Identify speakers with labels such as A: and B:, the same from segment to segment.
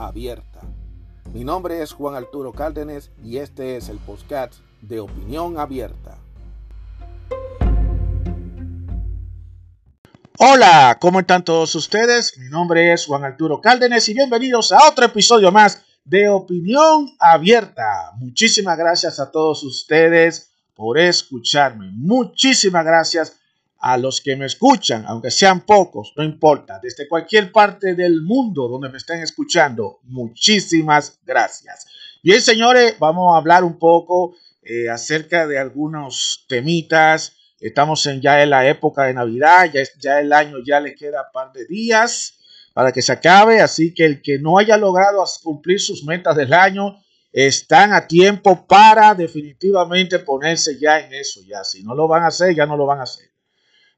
A: abierta. Mi nombre es Juan Arturo Cárdenas y este es el podcast de Opinión Abierta. Hola, ¿cómo están todos ustedes? Mi nombre es Juan Arturo Cárdenas y bienvenidos a otro episodio más de Opinión Abierta. Muchísimas gracias a todos ustedes por escucharme. Muchísimas gracias a los que me escuchan, aunque sean pocos, no importa, desde cualquier parte del mundo donde me estén escuchando. Muchísimas gracias. Bien, señores, vamos a hablar un poco eh, acerca de algunos temitas. Estamos en, ya en la época de Navidad, ya, ya el año ya le queda un par de días para que se acabe, así que el que no haya logrado cumplir sus metas del año, están a tiempo para definitivamente ponerse ya en eso, ya si no lo van a hacer, ya no lo van a hacer.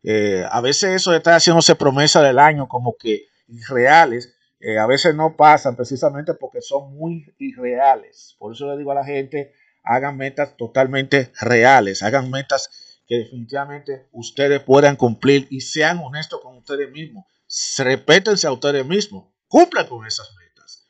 A: Eh, a veces eso de estar haciéndose promesa del año como que irreales, eh, a veces no pasan precisamente porque son muy irreales. Por eso le digo a la gente, hagan metas totalmente reales, hagan metas que definitivamente ustedes puedan cumplir y sean honestos con ustedes mismos. Repétense a ustedes mismos, cumplan con esas metas.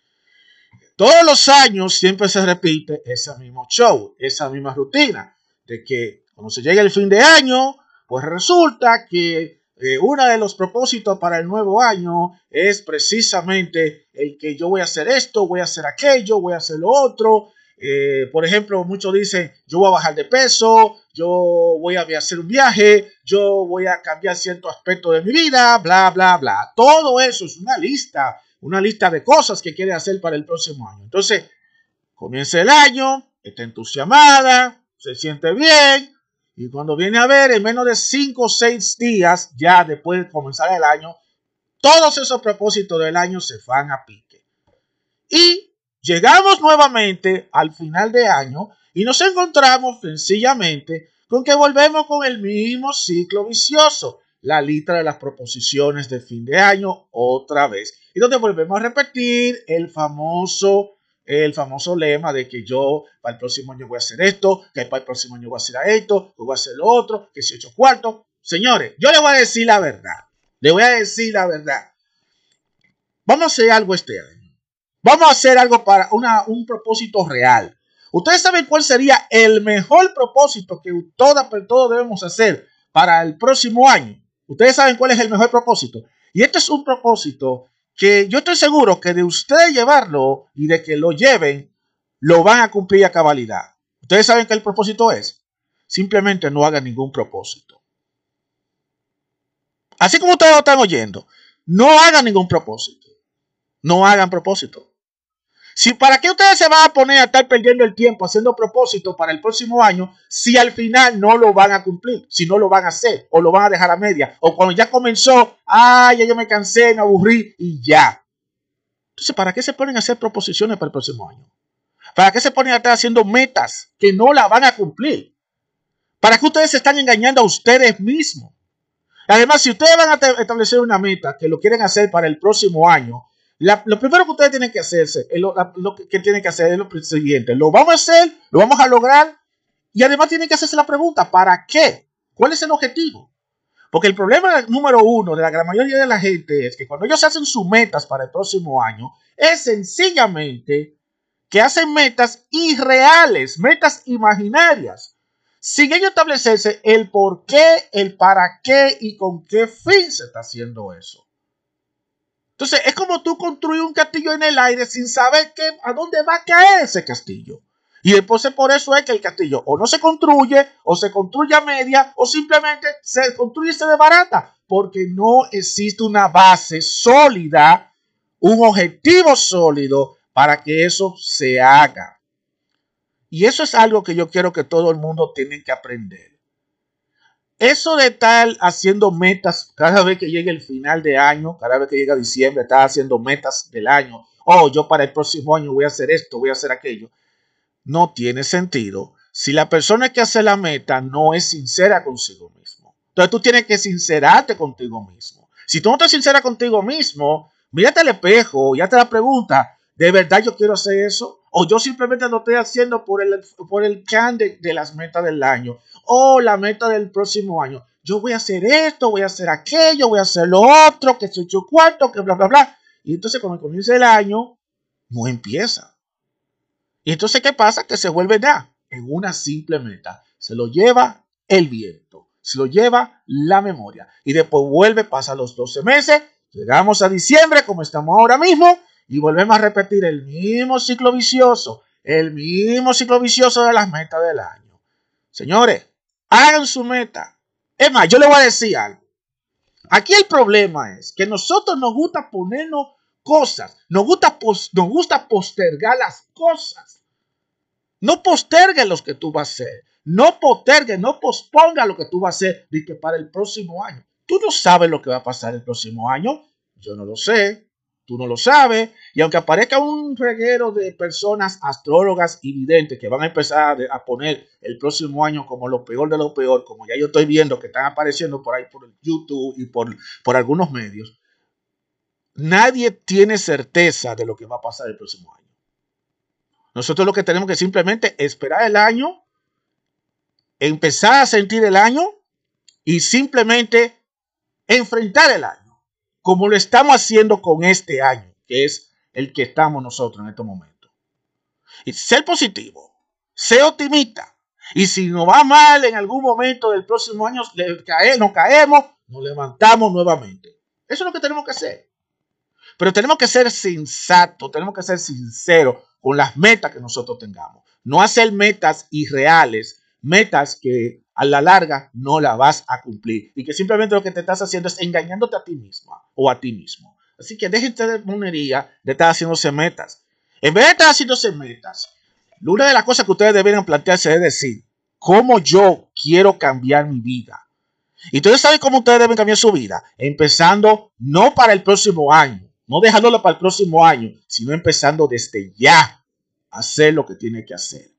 A: Todos los años siempre se repite ese mismo show, esa misma rutina, de que cuando se llega el fin de año, pues resulta que eh, uno de los propósitos para el nuevo año es precisamente el que yo voy a hacer esto, voy a hacer aquello, voy a hacer lo otro. Eh, por ejemplo, muchos dicen, yo voy a bajar de peso, yo voy a hacer un viaje, yo voy a cambiar cierto aspecto de mi vida, bla, bla, bla. Todo eso es una lista, una lista de cosas que quiere hacer para el próximo año. Entonces, comienza el año, está entusiasmada, se siente bien, y cuando viene a ver, en menos de 5 o 6 días, ya después de comenzar el año, todos esos propósitos del año se van a pique. Y llegamos nuevamente al final de año y nos encontramos sencillamente con que volvemos con el mismo ciclo vicioso, la lista de las proposiciones de fin de año otra vez. Y donde volvemos a repetir el famoso el famoso lema de que yo para el próximo año voy a hacer esto, que para el próximo año voy a hacer esto, que voy a hacer lo otro, que si hecho cuarto. Señores, yo le voy a decir la verdad. Le voy a decir la verdad. Vamos a hacer algo este año. Vamos a hacer algo para una, un propósito real. Ustedes saben cuál sería el mejor propósito que todas, todos debemos hacer para el próximo año. Ustedes saben cuál es el mejor propósito. Y este es un propósito que yo estoy seguro que de usted llevarlo y de que lo lleven, lo van a cumplir a cabalidad. Ustedes saben que el propósito es, simplemente no hagan ningún propósito. Así como ustedes lo están oyendo, no hagan ningún propósito. No hagan propósito. Si para qué ustedes se van a poner a estar perdiendo el tiempo haciendo propósitos para el próximo año si al final no lo van a cumplir, si no lo van a hacer o lo van a dejar a media o cuando ya comenzó, ay, ya yo me cansé, me aburrí y ya. Entonces, ¿para qué se ponen a hacer proposiciones para el próximo año? ¿Para qué se ponen a estar haciendo metas que no la van a cumplir? ¿Para qué ustedes se están engañando a ustedes mismos? Además, si ustedes van a establecer una meta que lo quieren hacer para el próximo año, lo primero que ustedes tienen que hacerse, lo, que tienen que hacer es lo siguiente. Lo vamos a hacer, lo vamos a lograr. Y además tienen que hacerse la pregunta, ¿para qué? ¿Cuál es el objetivo? Porque el problema número uno de la gran mayoría de la gente es que cuando ellos hacen sus metas para el próximo año, es sencillamente que hacen metas irreales, metas imaginarias, sin ellos establecerse el por qué, el para qué y con qué fin se está haciendo eso. Entonces, es como tú construir un castillo en el aire sin saber a dónde va a caer ese castillo. Y después por eso es que el castillo o no se construye, o se construye a media, o simplemente se construye y se desbarata, porque no existe una base sólida, un objetivo sólido para que eso se haga. Y eso es algo que yo quiero que todo el mundo tiene que aprender. Eso de estar haciendo metas cada vez que llegue el final de año, cada vez que llega diciembre, estar haciendo metas del año oh, yo para el próximo año voy a hacer esto, voy a hacer aquello. No tiene sentido si la persona que hace la meta no es sincera consigo mismo. Entonces tú tienes que sincerarte contigo mismo. Si tú no estás sincera contigo mismo, mírate al espejo y hazte la pregunta, ¿de verdad yo quiero hacer eso? O yo simplemente lo estoy haciendo por el, por el can de, las metas del año. O la meta del próximo año. Yo voy a hacer esto, voy a hacer aquello, voy a hacer lo otro, que soy yo cuarto, que bla, bla, bla. Y entonces cuando comienza el año, no empieza. Y entonces, ¿qué pasa? Que se vuelve ya en una simple meta. Se lo lleva el viento, se lo lleva la memoria. Y después vuelve, pasa los 12 meses, llegamos a diciembre como estamos ahora mismo y volvemos a repetir el mismo ciclo vicioso, el mismo ciclo vicioso de las metas del año. Señores, hagan su meta. Es más, yo le voy a decir algo. Aquí el problema es que nosotros nos gusta ponernos cosas, nos gusta, nos gusta postergar las cosas. No postergues lo que tú vas a hacer. No postergues, no posponga lo que tú vas a hacer que para el próximo año. Tú no sabes lo que va a pasar el próximo año. Yo no lo sé. Tú no lo sabes. Y aunque aparezca un reguero de personas astrólogas y videntes que van a empezar a poner el próximo año como lo peor de lo peor, como ya yo estoy viendo que están apareciendo por ahí por YouTube y por, por algunos medios, nadie tiene certeza de lo que va a pasar el próximo año. Nosotros lo que tenemos que simplemente esperar el año, empezar a sentir el año y simplemente enfrentar el año, como lo estamos haciendo con este año, que es el que estamos nosotros en este momento. Y ser positivo, ser optimista. Y si nos va mal en algún momento del próximo año, nos caemos, nos levantamos nuevamente. Eso es lo que tenemos que hacer. Pero tenemos que ser sensatos, tenemos que ser sinceros con las metas que nosotros tengamos. No hacer metas irreales, metas que a la larga no la vas a cumplir y que simplemente lo que te estás haciendo es engañándote a ti misma o a ti mismo. Así que déjense de monería de estar haciéndose metas. En vez de estar haciéndose metas, una de las cosas que ustedes deberían plantearse es decir, ¿cómo yo quiero cambiar mi vida? Y ustedes saben cómo ustedes deben cambiar su vida, empezando no para el próximo año, no dejándolo para el próximo año, sino empezando desde ya a hacer lo que tiene que hacer.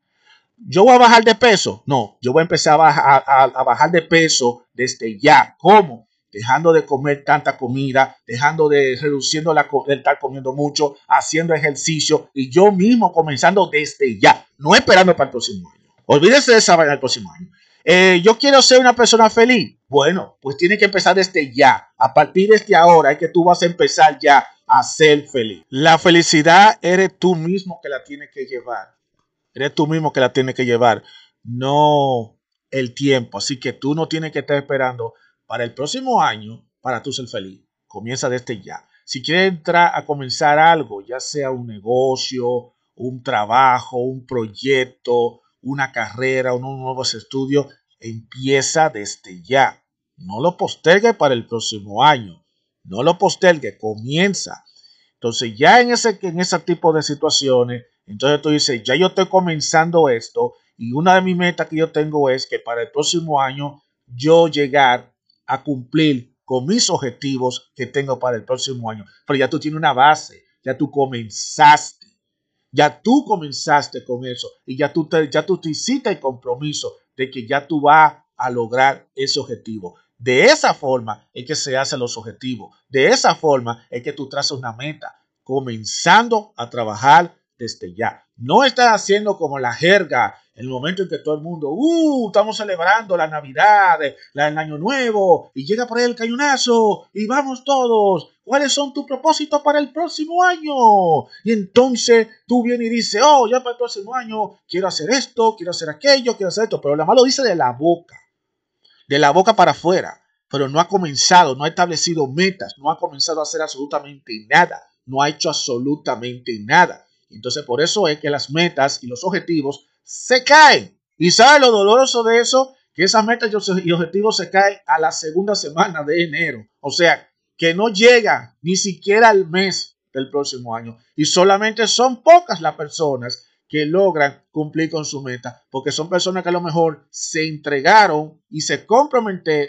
A: ¿Yo voy a bajar de peso? No, yo voy a empezar a bajar, a, bajar de peso desde ya. ¿Cómo? Dejando de comer tanta comida, dejando de reduciendo la de estar comiendo mucho, haciendo ejercicio y yo mismo comenzando desde ya, no esperando para el próximo año. Olvídese de esa vaina el próximo año. Eh, yo quiero ser una persona feliz. Bueno, pues tiene que empezar desde ya. A partir de este ahora es que tú vas a empezar ya a ser feliz. La felicidad eres tú mismo que la tienes que llevar. Eres tú mismo que la tienes que llevar, no el tiempo. Así que tú no tienes que estar esperando para el próximo año para tú ser feliz. Comienza desde ya. Si quieres entrar a comenzar algo, ya sea un negocio, un trabajo, un proyecto, una carrera, unos nuevos estudios, empieza desde ya. No lo postergue para el próximo año. No lo postergue, comienza. Entonces ya en ese, en ese tipo de situaciones, entonces tú dices, ya yo estoy comenzando esto y una de mis metas que yo tengo es que para el próximo año yo llegar a cumplir con mis objetivos que tengo para el próximo año. Pero ya tú tienes una base, ya tú comenzaste, ya tú comenzaste con eso y ya tú te, ya tú te hiciste el compromiso de que ya tú vas a lograr ese objetivo. De esa forma es que se hacen los objetivos. De esa forma es que tú trazas una meta, comenzando a trabajar desde ya. No estás haciendo como la jerga el momento en que todo el mundo, uh, estamos celebrando la Navidad, la, el Año Nuevo, y llega por ahí el cañonazo, y vamos todos. ¿Cuáles son tus propósitos para el próximo año? Y entonces tú vienes y dices, oh, ya para el próximo año quiero hacer esto, quiero hacer aquello, quiero hacer esto, pero la malo dice de la boca de la boca para afuera, pero no ha comenzado, no ha establecido metas, no ha comenzado a hacer absolutamente nada, no ha hecho absolutamente nada. Entonces por eso es que las metas y los objetivos se caen. ¿Y sabe lo doloroso de eso? Que esas metas y objetivos se caen a la segunda semana de enero. O sea, que no llega ni siquiera al mes del próximo año. Y solamente son pocas las personas que logran cumplir con su meta, porque son personas que a lo mejor se entregaron y se,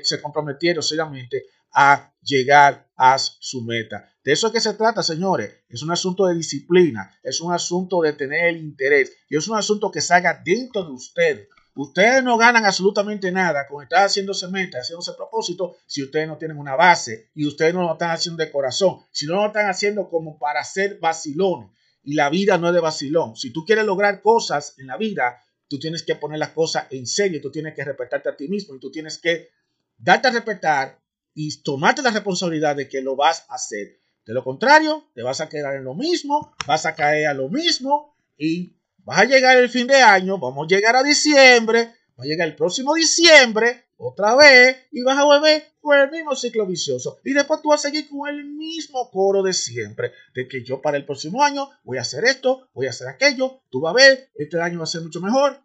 A: se comprometieron seriamente a llegar a su meta. De eso es que se trata, señores. Es un asunto de disciplina, es un asunto de tener el interés y es un asunto que salga dentro de ustedes. Ustedes no ganan absolutamente nada con estar haciéndose meta, haciéndose propósito, si ustedes no tienen una base y ustedes no lo están haciendo de corazón, si no lo están haciendo como para ser vacilones. Y la vida no es de vacilón. Si tú quieres lograr cosas en la vida, tú tienes que poner las cosas en serio, tú tienes que respetarte a ti mismo y tú tienes que darte a respetar y tomarte la responsabilidad de que lo vas a hacer. De lo contrario, te vas a quedar en lo mismo, vas a caer a lo mismo y vas a llegar el fin de año, vamos a llegar a diciembre, va a llegar el próximo diciembre, otra vez, y vas a volver con el mismo ciclo vicioso. Y después tú vas a seguir con el mismo coro de siempre, de que yo para el próximo año voy a hacer esto, voy a hacer aquello, tú vas a ver, este año va a ser mucho mejor.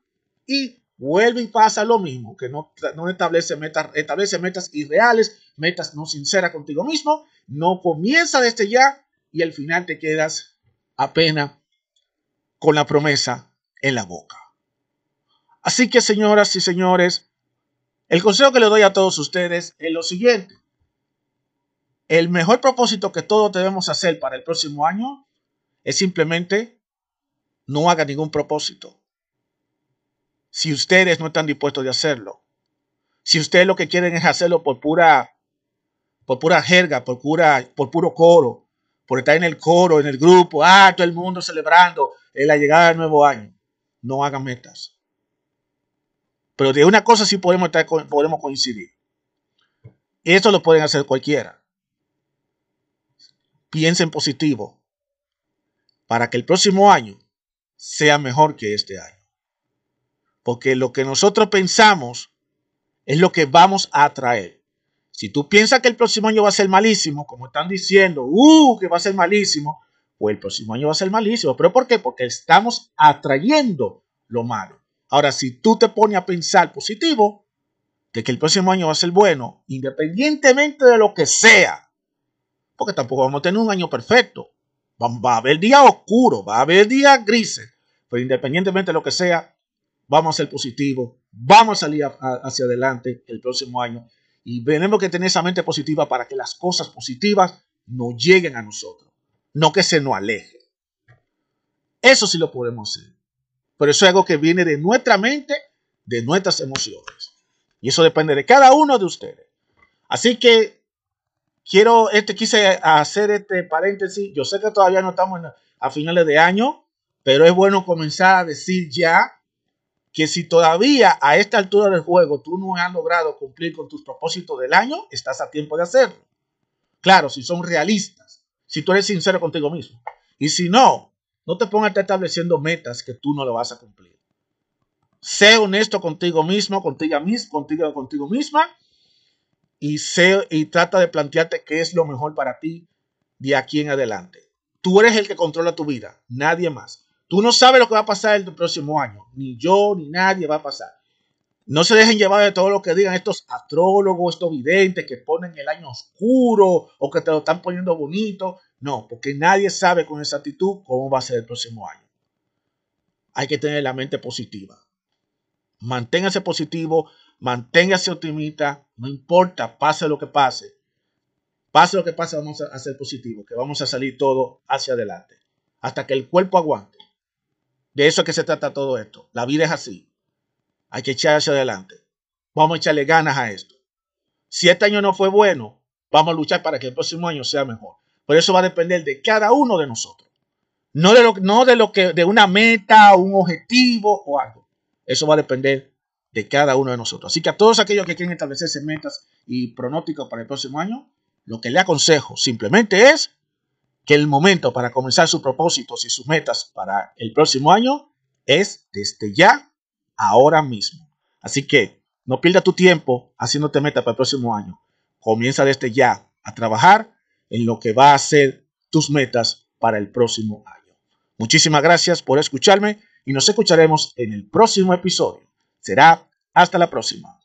A: Y vuelve y pasa lo mismo, que no, no establece, metas, establece metas irreales, metas no sinceras contigo mismo, no comienza desde ya y al final te quedas apenas con la promesa en la boca. Así que señoras y señores, el consejo que le doy a todos ustedes es lo siguiente. El mejor propósito que todos debemos hacer para el próximo año es simplemente no haga ningún propósito si ustedes no están dispuestos de hacerlo. Si ustedes lo que quieren es hacerlo por pura, por pura jerga, por, pura, por puro coro, por estar en el coro, en el grupo, ah, todo el mundo celebrando la llegada del nuevo año. No hagan metas. Pero de una cosa sí podemos, estar, podemos coincidir. Esto lo pueden hacer cualquiera. Piensen positivo para que el próximo año sea mejor que este año. Porque lo que nosotros pensamos es lo que vamos a atraer. Si tú piensas que el próximo año va a ser malísimo, como están diciendo, uh, que va a ser malísimo, pues el próximo año va a ser malísimo. ¿Pero por qué? Porque estamos atrayendo lo malo. Ahora, si tú te pones a pensar positivo, de que el próximo año va a ser bueno, independientemente de lo que sea, porque tampoco vamos a tener un año perfecto. Va, a haber días oscuros, va a haber días grises, pero independientemente de lo que sea, vamos a ser positivos, vamos a salir hacia adelante el próximo año y tenemos que tener esa mente positiva para que las cosas positivas nos lleguen a nosotros, no que se nos aleje. Eso sí lo podemos hacer. Pero eso es algo que viene de nuestra mente, de nuestras emociones. Y eso depende de cada uno de ustedes. Así que quiero, este, quise hacer este paréntesis. Yo sé que todavía no estamos a finales de año, pero es bueno comenzar a decir ya que si todavía a esta altura del juego tú no has logrado cumplir con tus propósitos del año, estás a tiempo de hacerlo. Claro, si son realistas, si tú eres sincero contigo mismo. Y si no, no te pongas estableciendo metas que tú no lo vas a cumplir. Sé honesto contigo mismo, contigo, contigo, contigo misma y, sé, y trata de plantearte qué es lo mejor para ti de aquí en adelante. Tú eres el que controla tu vida, nadie más. Tú no sabes lo que va a pasar el próximo año. Ni yo, ni nadie va a pasar. No se dejen llevar de todo lo que digan estos astrólogos, estos videntes que ponen el año oscuro o que te lo están poniendo bonito. No, porque nadie sabe con exactitud cómo va a ser el próximo año. Hay que tener la mente positiva. Manténgase positivo, manténgase optimista, no importa, pase lo que pase. Pase lo que pase, vamos a ser positivos, que vamos a salir todo hacia adelante. Hasta que el cuerpo aguante. De eso es que se trata todo esto. La vida es así. Hay que echar hacia adelante. Vamos a echarle ganas a esto. Si este año no fue bueno, vamos a luchar para que el próximo año sea mejor. Pero eso va a depender de cada uno de nosotros. No de lo, no de lo que, de una meta, un objetivo o algo. Eso va a depender de cada uno de nosotros. Así que a todos aquellos que quieren establecerse metas y pronósticos para el próximo año, lo que le aconsejo simplemente es que el momento para comenzar sus propósitos y sus metas para el próximo año es desde ya, ahora mismo. Así que no pierda tu tiempo haciéndote meta para el próximo año. Comienza desde ya a trabajar en lo que va a ser tus metas para el próximo año. Muchísimas gracias por escucharme y nos escucharemos en el próximo episodio. Será hasta la próxima.